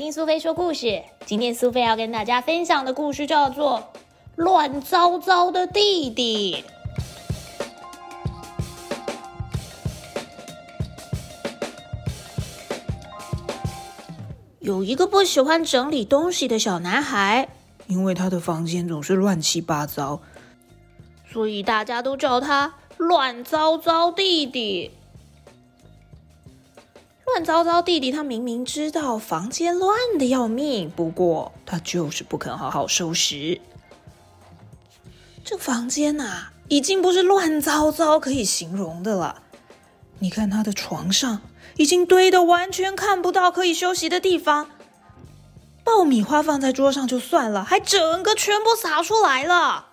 听苏菲说故事。今天苏菲要跟大家分享的故事叫做《乱糟糟的弟弟》。有一个不喜欢整理东西的小男孩，因为他的房间总是乱七八糟，所以大家都叫他“乱糟糟弟弟”。乱糟糟弟弟，他明明知道房间乱的要命，不过他就是不肯好好收拾。这房间呐，已经不是乱糟糟可以形容的了。你看他的床上，已经堆的完全看不到可以休息的地方。爆米花放在桌上就算了，还整个全部洒出来了。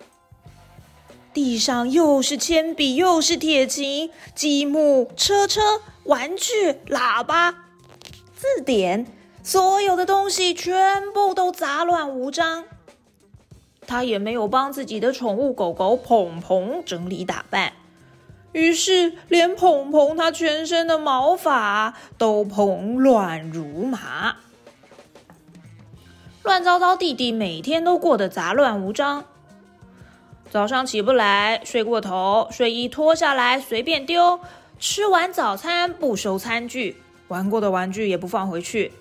地上又是铅笔，又是铁琴、积木、车车。玩具、喇叭、字典，所有的东西全部都杂乱无章。他也没有帮自己的宠物狗狗蓬蓬整理打扮，于是连蓬蓬他全身的毛发都蓬乱如麻。乱糟糟弟弟每天都过得杂乱无章，早上起不来，睡过头，睡衣脱下来随便丢。吃完早餐不收餐具，玩过的玩具也不放回去。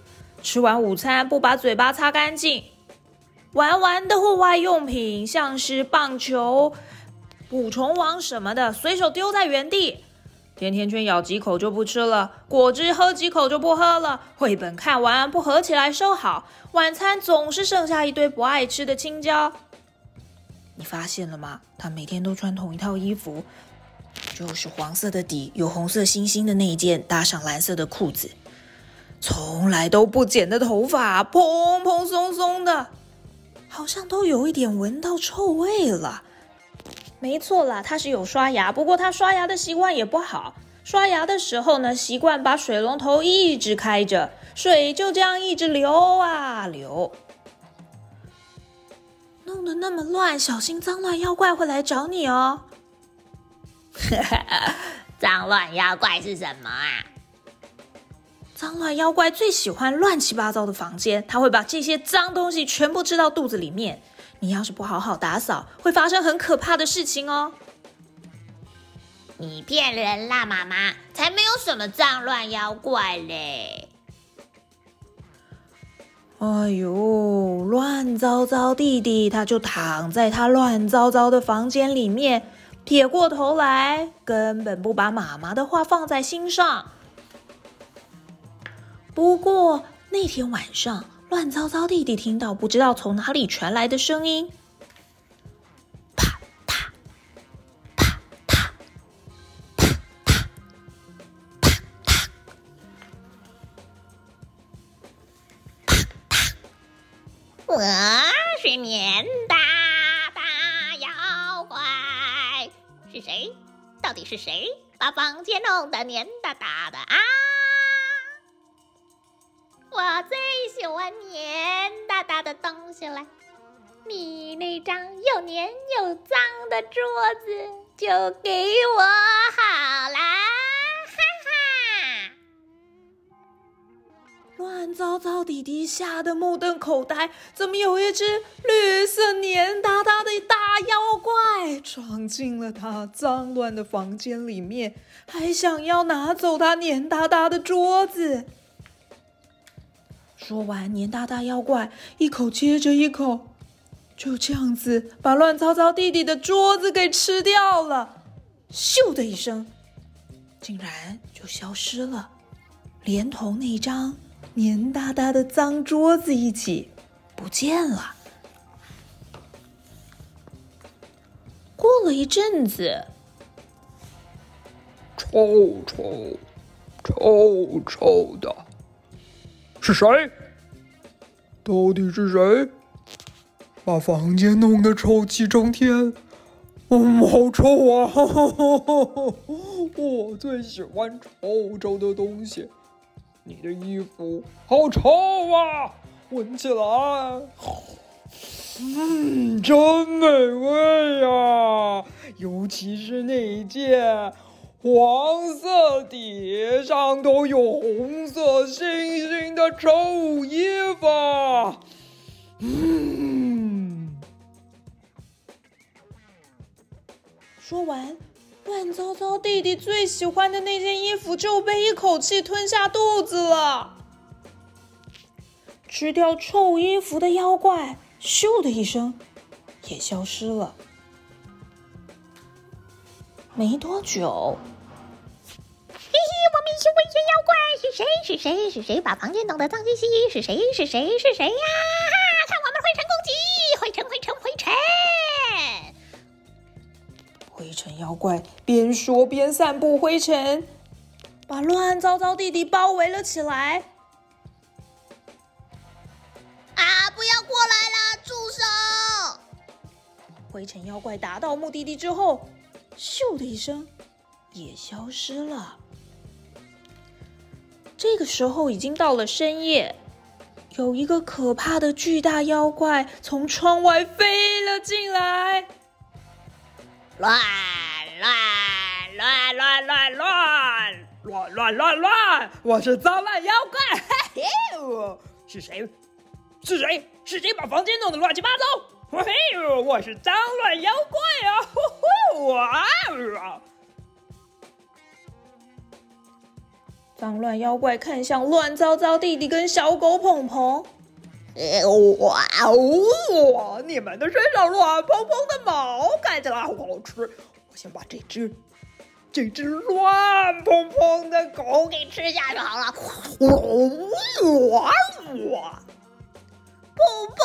吃完午餐不把嘴巴擦干净，玩完的户外用品，像是棒球、捕虫网什么的，随手丢在原地。甜甜圈咬几口就不吃了，果汁喝几口就不喝了。绘本看完不合起来收好，晚餐总是剩下一堆不爱吃的青椒。你发现了吗？他每天都穿同一套衣服。就是黄色的底，有红色星星的那一件，搭上蓝色的裤子，从来都不剪的头发，蓬蓬松松的，好像都有一点闻到臭味了。没错啦，他是有刷牙，不过他刷牙的习惯也不好。刷牙的时候呢，习惯把水龙头一直开着，水就这样一直流啊流，弄得那么乱，小心脏乱妖怪会来找你哦。脏乱妖怪是什么啊？脏乱妖怪最喜欢乱七八糟的房间，他会把这些脏东西全部吃到肚子里面。你要是不好好打扫，会发生很可怕的事情哦。你骗人啦，妈妈，才没有什么脏乱妖怪嘞！哎呦，乱糟糟弟弟，他就躺在他乱糟糟的房间里面。撇过头来，根本不把妈妈的话放在心上。不过那天晚上，乱糟糟弟弟听到不知道从哪里传来的声音，是谁？到底是谁把房间弄得黏哒哒的啊？我最喜欢黏哒哒的东西了。你那张又黏又脏的桌子就给我好啦！乱糟糟，弟弟吓得目瞪口呆。怎么有一只绿色黏哒哒的大妖怪闯进了他脏乱的房间里面，还想要拿走他黏哒哒的桌子？说完，黏哒哒妖怪一口接着一口，就这样子把乱糟糟弟弟的桌子给吃掉了。咻的一声，竟然就消失了，连同那张。黏哒哒的脏桌子一起不见了。了一阵子，臭臭臭臭的，是谁？到底是谁把房间弄得臭气冲天？嗯，好臭啊！我最喜欢臭臭的东西。你的衣服好臭啊！闻起来，嗯，真美味呀！尤其是那一件，黄色底上都有红色星星的臭衣服。嗯，说完，乱糟糟弟弟最喜欢的那件衣服就被一口气吞下肚子了。吃掉臭衣服的妖怪，咻的一声，也消失了。没多久，嘿嘿，我们是危险妖怪，是谁？是谁？是谁把房间弄得脏兮兮？是谁？是谁？是谁呀？看我们灰尘攻击！灰尘，灰尘，灰尘！灰尘妖怪边说边散布灰尘，把乱糟糟弟弟包围了起来。灰尘妖怪达到目的地之后，咻的一声，也消失了。这个时候已经到了深夜，有一个可怕的巨大妖怪从窗外飞了进来。乱乱乱乱乱乱！乱乱乱乱！我是脏乱妖怪，嘿嘿，是谁？是谁？是谁把房间弄得乱七八糟？嘿呦，我是脏乱妖怪啊！呼呼啊！脏乱妖怪看向乱糟糟弟弟跟小狗鹏鹏，哇哦！你们的身上乱蓬蓬的毛看起来好好吃，我先把这只这只乱蓬蓬的狗给吃下去好了。哇哇！砰砰！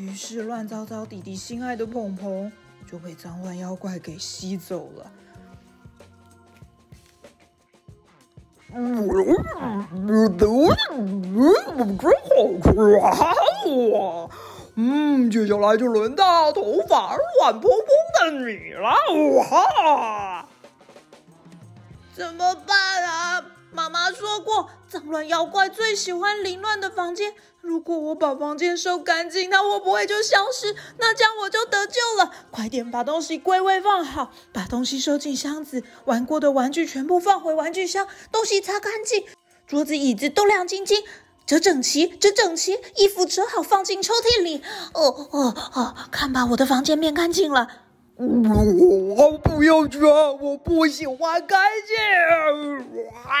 于是乱糟糟弟弟心爱的鹏鹏就被脏乱妖怪给吸走了。嗯，都嗯，真好吃啊！哇，嗯，接下来就轮到头发乱蓬蓬的你了！哇，怎么办啊？妈妈说过，脏乱妖怪最喜欢凌乱的房间。如果我把房间收干净，它会不会就消失？那这样我就得救了。快点把东西归位放好，把东西收进箱子，玩过的玩具全部放回玩具箱，东西擦干净，桌子椅子都亮晶晶，折整齐，折整齐，衣服折好放进抽屉里。哦哦哦，看吧，我的房间变干净了。我不要这，我不喜欢干净。哇！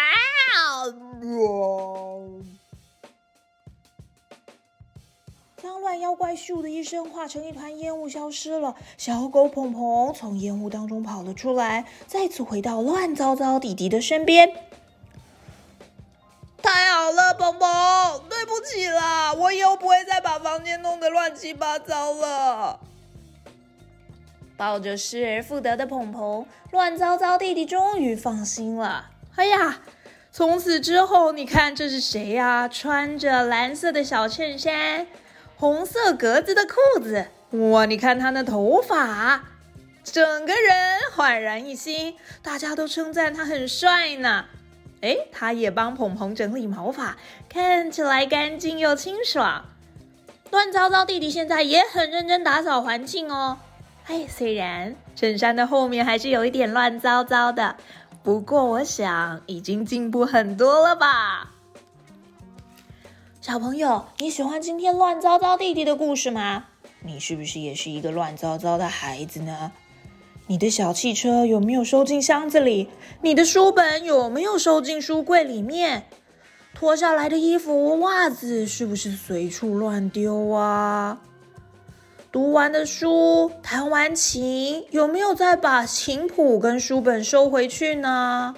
脏乱妖怪咻的一声化成一团烟雾消失了，小狗鹏鹏从烟雾当中跑了出来，再次回到乱糟糟弟弟的身边。太好了，鹏鹏，对不起啦，我以后不会再把房间弄得乱七八糟了。抱着失而复得的鹏鹏，乱糟糟弟弟终于放心了。哎呀，从此之后，你看这是谁呀？穿着蓝色的小衬衫，红色格子的裤子，哇！你看他那头发，整个人焕然一新，大家都称赞他很帅呢。哎，他也帮鹏鹏整理毛发，看起来干净又清爽。乱糟糟弟弟现在也很认真打扫环境哦。哎，虽然衬衫的后面还是有一点乱糟糟的，不过我想已经进步很多了吧。小朋友，你喜欢今天乱糟糟弟弟的故事吗？你是不是也是一个乱糟糟的孩子呢？你的小汽车有没有收进箱子里？你的书本有没有收进书柜里面？脱下来的衣服、袜子是不是随处乱丢啊？读完的书，弹完琴，有没有再把琴谱跟书本收回去呢？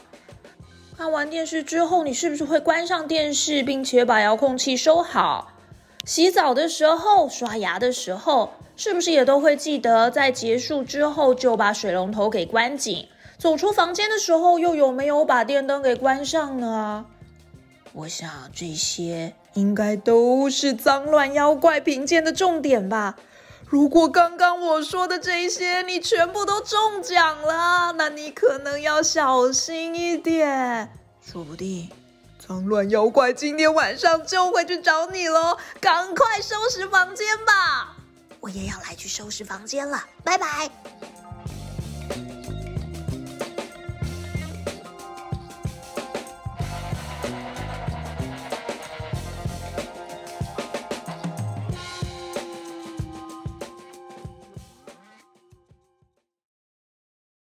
看完电视之后，你是不是会关上电视，并且把遥控器收好？洗澡的时候，刷牙的时候，是不是也都会记得在结束之后就把水龙头给关紧？走出房间的时候，又有没有把电灯给关上呢？我想这些应该都是脏乱妖怪评鉴的重点吧。如果刚刚我说的这些你全部都中奖了，那你可能要小心一点，说不定脏乱妖怪今天晚上就会去找你喽！赶快收拾房间吧，我也要来去收拾房间了，拜拜。